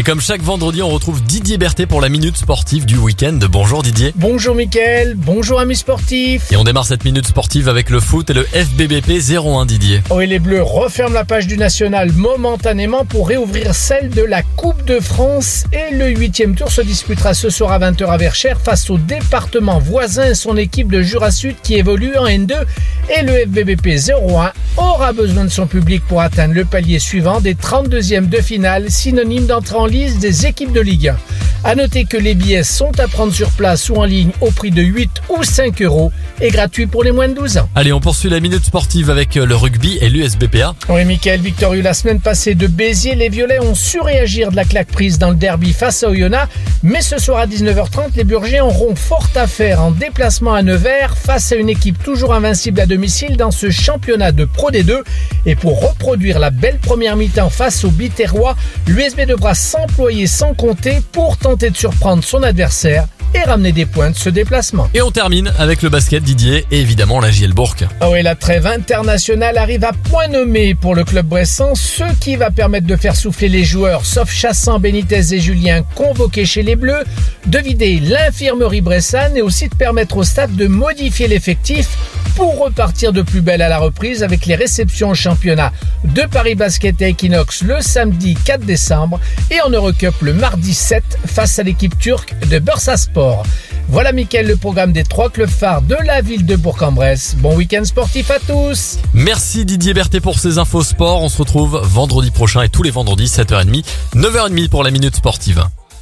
Et comme chaque vendredi, on retrouve Didier Berthet pour la minute sportive du week-end. Bonjour Didier. Bonjour Mickaël, bonjour amis sportifs. Et on démarre cette minute sportive avec le foot et le FBBP 01 Didier. Oh et les Bleus referment la page du National momentanément pour réouvrir celle de la Coupe de France et le huitième tour se disputera ce soir à 20h à Verchères face au département voisin et son équipe de Jura Sud qui évolue en N2 et le FBBP 01 aura besoin de son public pour atteindre le palier suivant des 32e de finale, synonyme d'entrée en liste des équipes de Ligue 1. A noter que les billets sont à prendre sur place ou en ligne au prix de 8 ou 5 euros et gratuits pour les moins de 12 ans. Allez, on poursuit la minute sportive avec le rugby et l'USBPA. Oui, Michael victorieux la semaine passée de Béziers, les Violets ont su réagir de la claque prise dans le derby face à Oyonnax, mais ce soir à 19h30, les Burgiens auront fort à faire en déplacement à Nevers face à une équipe toujours invincible à domicile dans ce championnat de Pro D2 et pour reproduire la belle première mi-temps face au Biterrois, l'USB devra s'employer sans compter pour tenter de surprendre son adversaire et ramener des points de ce déplacement. Et on termine avec le basket Didier et évidemment la JL Bourg. Ah oui, la trêve internationale arrive à point nommé pour le club bressan, ce qui va permettre de faire souffler les joueurs, sauf Chassan, Benitez et Julien convoqués chez les Bleus, de vider l'infirmerie bressane et aussi de permettre au stade de modifier l'effectif pour repartir de plus belle à la reprise avec les réceptions au championnat de Paris Basket et Equinox le samedi 4 décembre et en Eurocup le mardi 7 face à l'équipe turque de Bursaspor. Voilà Mickaël le programme des trois clubs phares de la ville de Bourg-en-Bresse. Bon week-end sportif à tous Merci Didier Berthet pour ces infos sport. On se retrouve vendredi prochain et tous les vendredis 7h30, 9h30 pour la minute sportive.